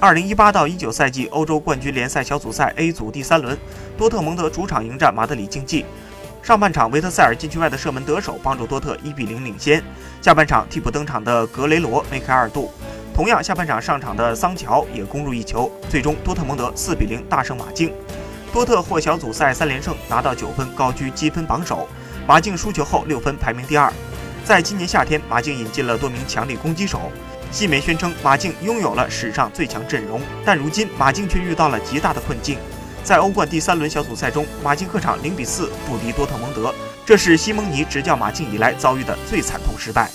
二零一八到一九赛季欧洲冠军联赛小组赛 A 组第三轮，多特蒙德主场迎战马德里竞技。上半场，维特塞尔禁区外的射门得手，帮助多特一比零领先。下半场，替补登场的格雷罗梅开二度。同样，下半场上场的桑乔也攻入一球。最终，多特蒙德四比零大胜马竞。多特获小组赛三连胜，拿到九分，高居积分榜首。马竞输球后六分，排名第二。在今年夏天，马竞引进了多名强力攻击手。西媒宣称，马竞拥有了史上最强阵容，但如今马竞却遇到了极大的困境。在欧冠第三轮小组赛中，马竞客场零比四不敌多特蒙德，这是西蒙尼执教马竞以来遭遇的最惨痛失败。